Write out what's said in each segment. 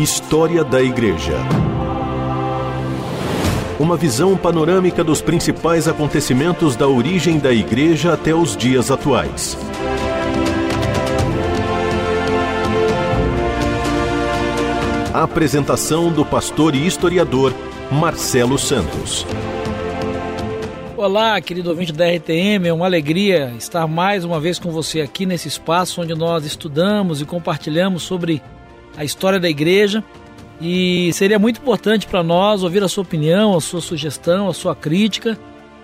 História da Igreja. Uma visão panorâmica dos principais acontecimentos da origem da Igreja até os dias atuais. A apresentação do pastor e historiador Marcelo Santos. Olá, querido ouvinte da RTM, é uma alegria estar mais uma vez com você aqui nesse espaço onde nós estudamos e compartilhamos sobre a história da igreja. E seria muito importante para nós ouvir a sua opinião, a sua sugestão, a sua crítica.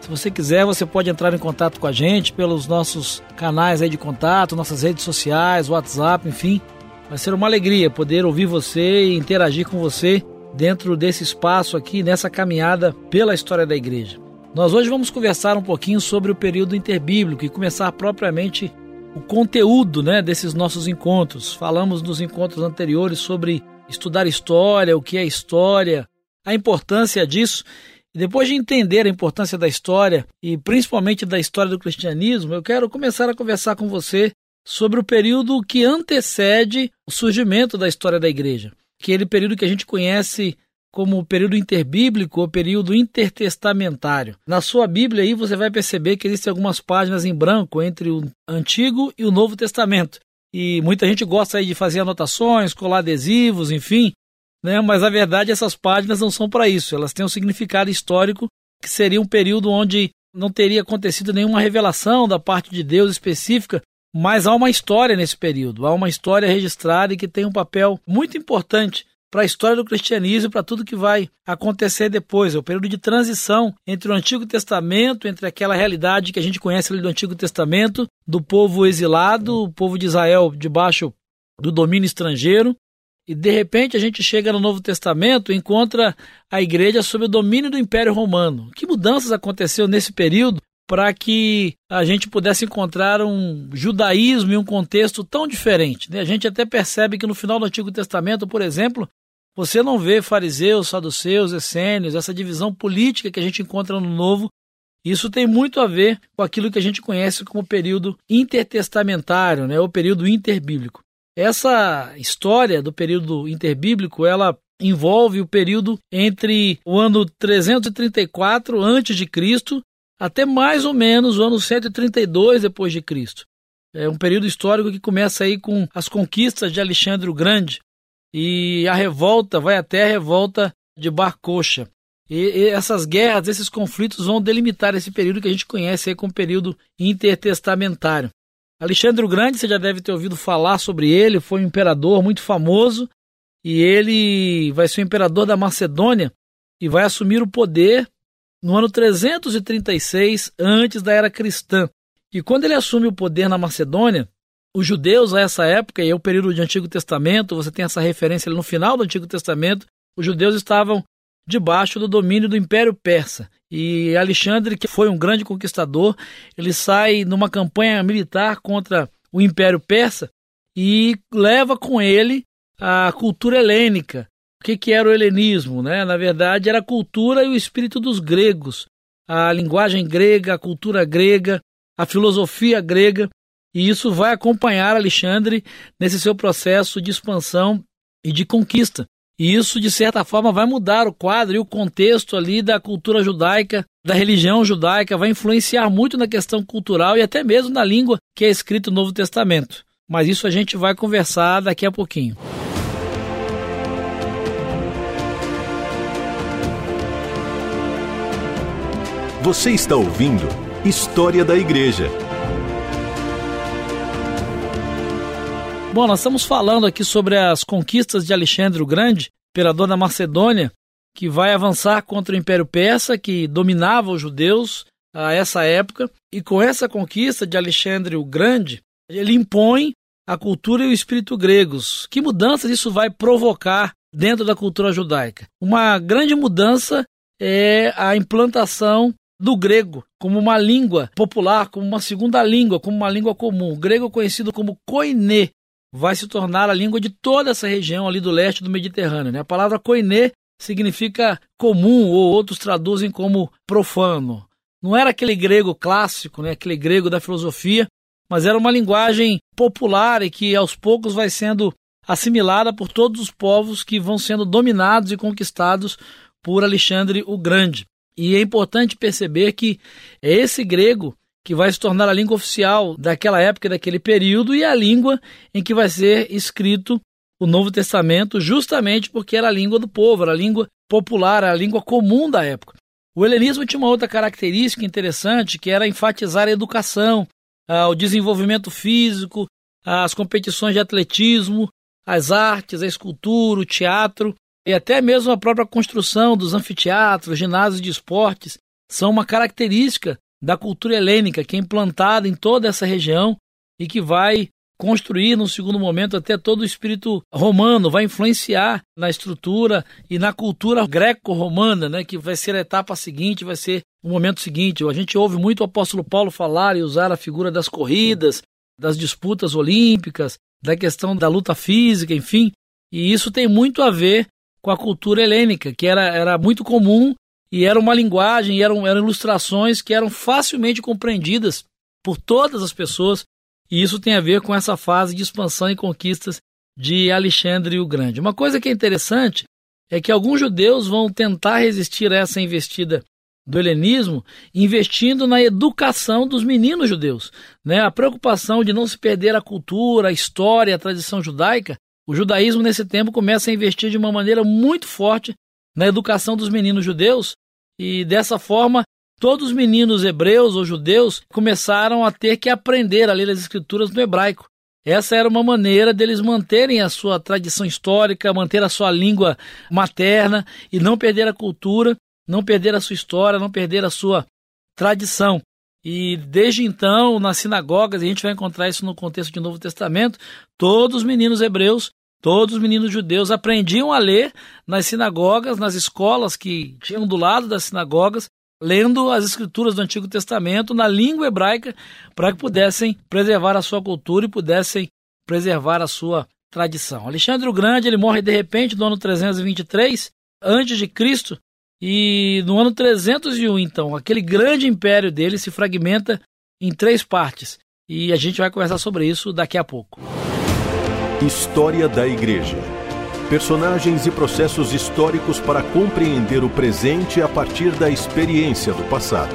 Se você quiser, você pode entrar em contato com a gente pelos nossos canais aí de contato, nossas redes sociais, WhatsApp, enfim. Vai ser uma alegria poder ouvir você e interagir com você dentro desse espaço aqui, nessa caminhada pela história da igreja. Nós hoje vamos conversar um pouquinho sobre o período interbíblico e começar propriamente o conteúdo né, desses nossos encontros. Falamos nos encontros anteriores sobre estudar história, o que é história, a importância disso. E depois de entender a importância da história e principalmente da história do cristianismo, eu quero começar a conversar com você sobre o período que antecede o surgimento da história da igreja. Aquele período que a gente conhece como o período interbíblico ou período intertestamentário. Na sua Bíblia aí você vai perceber que existem algumas páginas em branco entre o Antigo e o Novo Testamento. E muita gente gosta aí de fazer anotações, colar adesivos, enfim, né? mas na verdade essas páginas não são para isso, elas têm um significado histórico que seria um período onde não teria acontecido nenhuma revelação da parte de Deus específica, mas há uma história nesse período, há uma história registrada e que tem um papel muito importante para a história do cristianismo para tudo que vai acontecer depois. É o período de transição entre o Antigo Testamento, entre aquela realidade que a gente conhece ali do Antigo Testamento, do povo exilado, o povo de Israel debaixo do domínio estrangeiro, e de repente a gente chega no Novo Testamento e encontra a igreja sob o domínio do Império Romano. Que mudanças aconteceu nesse período para que a gente pudesse encontrar um judaísmo e um contexto tão diferente. Né? A gente até percebe que no final do Antigo Testamento, por exemplo, você não vê fariseus, saduceus, essênios, essa divisão política que a gente encontra no Novo. Isso tem muito a ver com aquilo que a gente conhece como período intertestamentário, né, o período interbíblico. Essa história do período interbíblico, ela envolve o período entre o ano 334 a.C até mais ou menos o ano 132 depois de Cristo. É um período histórico que começa aí com as conquistas de Alexandre o Grande e a revolta vai até a revolta de Bar Kokhba. E, e, essas guerras, esses conflitos vão delimitar esse período que a gente conhece como período intertestamentário. Alexandre o Grande, você já deve ter ouvido falar sobre ele, foi um imperador muito famoso e ele vai ser o imperador da Macedônia e vai assumir o poder no ano 336 antes da era cristã. E quando ele assume o poder na Macedônia, os judeus a essa época, e é o período de Antigo Testamento, você tem essa referência no final do Antigo Testamento, os judeus estavam debaixo do domínio do Império Persa. E Alexandre, que foi um grande conquistador, ele sai numa campanha militar contra o Império Persa e leva com ele a cultura helênica, o que, que era o helenismo? Né? Na verdade, era a cultura e o espírito dos gregos, a linguagem grega, a cultura grega, a filosofia grega, e isso vai acompanhar Alexandre nesse seu processo de expansão e de conquista. E isso, de certa forma, vai mudar o quadro e o contexto ali da cultura judaica, da religião judaica, vai influenciar muito na questão cultural e até mesmo na língua que é escrito no Novo Testamento. Mas isso a gente vai conversar daqui a pouquinho. Você está ouvindo História da Igreja. Bom, nós estamos falando aqui sobre as conquistas de Alexandre o Grande, imperador da Macedônia, que vai avançar contra o Império Persa, que dominava os judeus a essa época. E com essa conquista de Alexandre o Grande, ele impõe a cultura e o espírito gregos. Que mudanças isso vai provocar dentro da cultura judaica? Uma grande mudança é a implantação do grego como uma língua popular, como uma segunda língua, como uma língua comum. O grego conhecido como koiné vai se tornar a língua de toda essa região ali do leste do Mediterrâneo. Né? A palavra koiné significa comum ou outros traduzem como profano. Não era aquele grego clássico, né? aquele grego da filosofia, mas era uma linguagem popular e que aos poucos vai sendo assimilada por todos os povos que vão sendo dominados e conquistados por Alexandre o Grande. E é importante perceber que é esse grego que vai se tornar a língua oficial daquela época, daquele período, e a língua em que vai ser escrito o Novo Testamento, justamente porque era a língua do povo, era a língua popular, era a língua comum da época. O helenismo tinha uma outra característica interessante, que era enfatizar a educação, o desenvolvimento físico, as competições de atletismo, as artes, a escultura, o teatro e até mesmo a própria construção dos anfiteatros, ginásios de esportes são uma característica da cultura helênica que é implantada em toda essa região e que vai construir no segundo momento até todo o espírito romano, vai influenciar na estrutura e na cultura greco-romana, né, que vai ser a etapa seguinte, vai ser o momento seguinte. A gente ouve muito o apóstolo Paulo falar e usar a figura das corridas, das disputas olímpicas, da questão da luta física, enfim. E isso tem muito a ver com a cultura helênica, que era, era muito comum e era uma linguagem, eram, eram ilustrações que eram facilmente compreendidas por todas as pessoas. E isso tem a ver com essa fase de expansão e conquistas de Alexandre o Grande. Uma coisa que é interessante é que alguns judeus vão tentar resistir a essa investida do helenismo, investindo na educação dos meninos judeus. Né? A preocupação de não se perder a cultura, a história, a tradição judaica, o judaísmo nesse tempo começa a investir de uma maneira muito forte na educação dos meninos judeus, e dessa forma todos os meninos hebreus ou judeus começaram a ter que aprender a ler as escrituras no hebraico. Essa era uma maneira deles manterem a sua tradição histórica, manter a sua língua materna e não perder a cultura não perder a sua história, não perder a sua tradição. E desde então, nas sinagogas, a gente vai encontrar isso no contexto do Novo Testamento, todos os meninos hebreus, todos os meninos judeus aprendiam a ler nas sinagogas, nas escolas que tinham do lado das sinagogas, lendo as escrituras do Antigo Testamento na língua hebraica, para que pudessem preservar a sua cultura e pudessem preservar a sua tradição. Alexandre o Grande, ele morre de repente no ano 323 antes de Cristo, e no ano 301, então, aquele grande império dele se fragmenta em três partes. E a gente vai conversar sobre isso daqui a pouco. História da Igreja. Personagens e processos históricos para compreender o presente a partir da experiência do passado.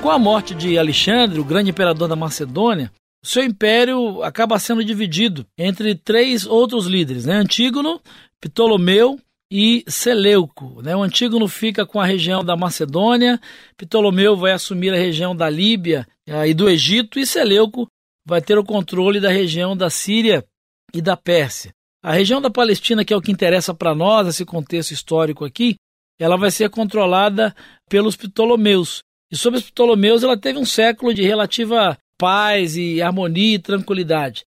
Com a morte de Alexandre, o grande imperador da Macedônia, seu império acaba sendo dividido entre três outros líderes, né? Antígono, Ptolomeu e Seleuco. Né? O Antígono fica com a região da Macedônia, Ptolomeu vai assumir a região da Líbia e do Egito, e Seleuco vai ter o controle da região da Síria e da Pérsia. A região da Palestina, que é o que interessa para nós, esse contexto histórico aqui, ela vai ser controlada pelos Ptolomeus. E sobre os Ptolomeus, ela teve um século de relativa paz e harmonia e tranquilidade.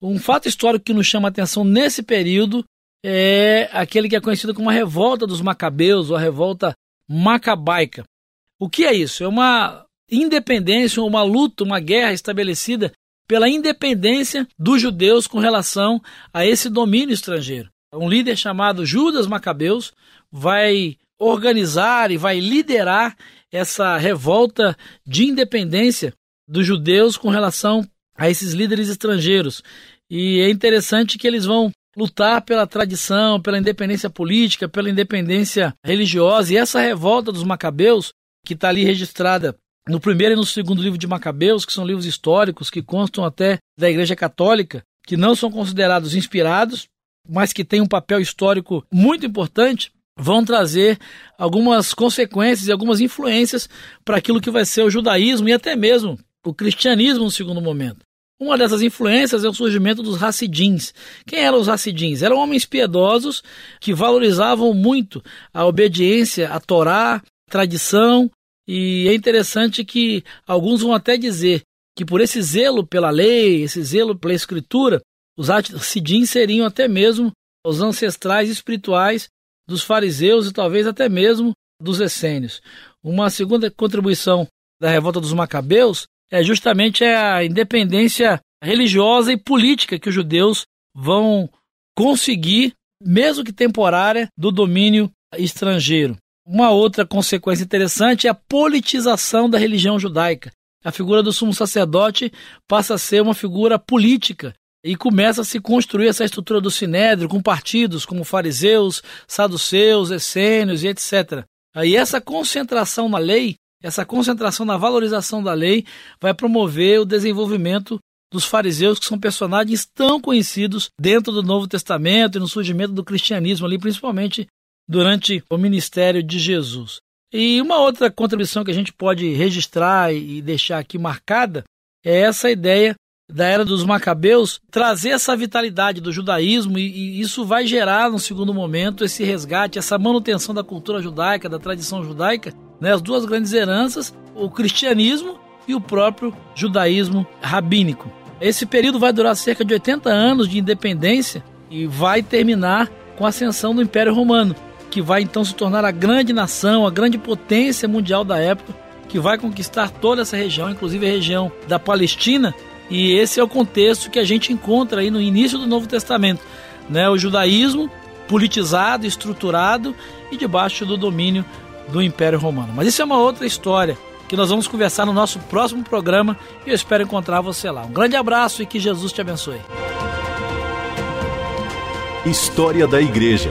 Um fato histórico que nos chama a atenção nesse período é aquele que é conhecido como a revolta dos macabeus ou a revolta macabaica. O que é isso? É uma independência, uma luta, uma guerra estabelecida pela independência dos judeus com relação a esse domínio estrangeiro. Um líder chamado Judas Macabeus vai organizar e vai liderar essa revolta de independência dos judeus com relação a esses líderes estrangeiros. E é interessante que eles vão lutar pela tradição, pela independência política, pela independência religiosa. E essa revolta dos Macabeus, que está ali registrada no primeiro e no segundo livro de Macabeus, que são livros históricos que constam até da Igreja Católica, que não são considerados inspirados, mas que têm um papel histórico muito importante, vão trazer algumas consequências e algumas influências para aquilo que vai ser o judaísmo e até mesmo o cristianismo no segundo momento. Uma dessas influências é o surgimento dos Hassidins. Quem eram os Hassidins? Eram homens piedosos que valorizavam muito a obediência à Torá, tradição, e é interessante que alguns vão até dizer que por esse zelo pela lei, esse zelo pela escritura, os Hassidins seriam até mesmo os ancestrais espirituais dos fariseus e talvez até mesmo dos essênios. Uma segunda contribuição da revolta dos macabeus é justamente a independência religiosa e política que os judeus vão conseguir, mesmo que temporária, do domínio estrangeiro. Uma outra consequência interessante é a politização da religião judaica. a figura do sumo sacerdote passa a ser uma figura política e começa a se construir essa estrutura do sinédrio com partidos como fariseus, saduceus, essênios e etc. Aí essa concentração na lei, essa concentração na valorização da lei vai promover o desenvolvimento dos fariseus, que são personagens tão conhecidos dentro do Novo Testamento e no surgimento do cristianismo ali, principalmente durante o ministério de Jesus. E uma outra contribuição que a gente pode registrar e deixar aqui marcada é essa ideia da era dos macabeus trazer essa vitalidade do judaísmo e, e, isso vai gerar no segundo momento esse resgate, essa manutenção da cultura judaica, da tradição judaica, né, as duas grandes heranças, o cristianismo e o próprio judaísmo rabínico. Esse período vai durar cerca de 80 anos de independência e vai terminar com a ascensão do Império Romano, que vai então se tornar a grande nação, a grande potência mundial da época, que vai conquistar toda essa região, inclusive a região da Palestina, e esse é o contexto que a gente encontra aí no início do Novo Testamento, né? O judaísmo politizado, estruturado e debaixo do domínio do Império Romano. Mas isso é uma outra história que nós vamos conversar no nosso próximo programa e eu espero encontrar você lá. Um grande abraço e que Jesus te abençoe. História da Igreja.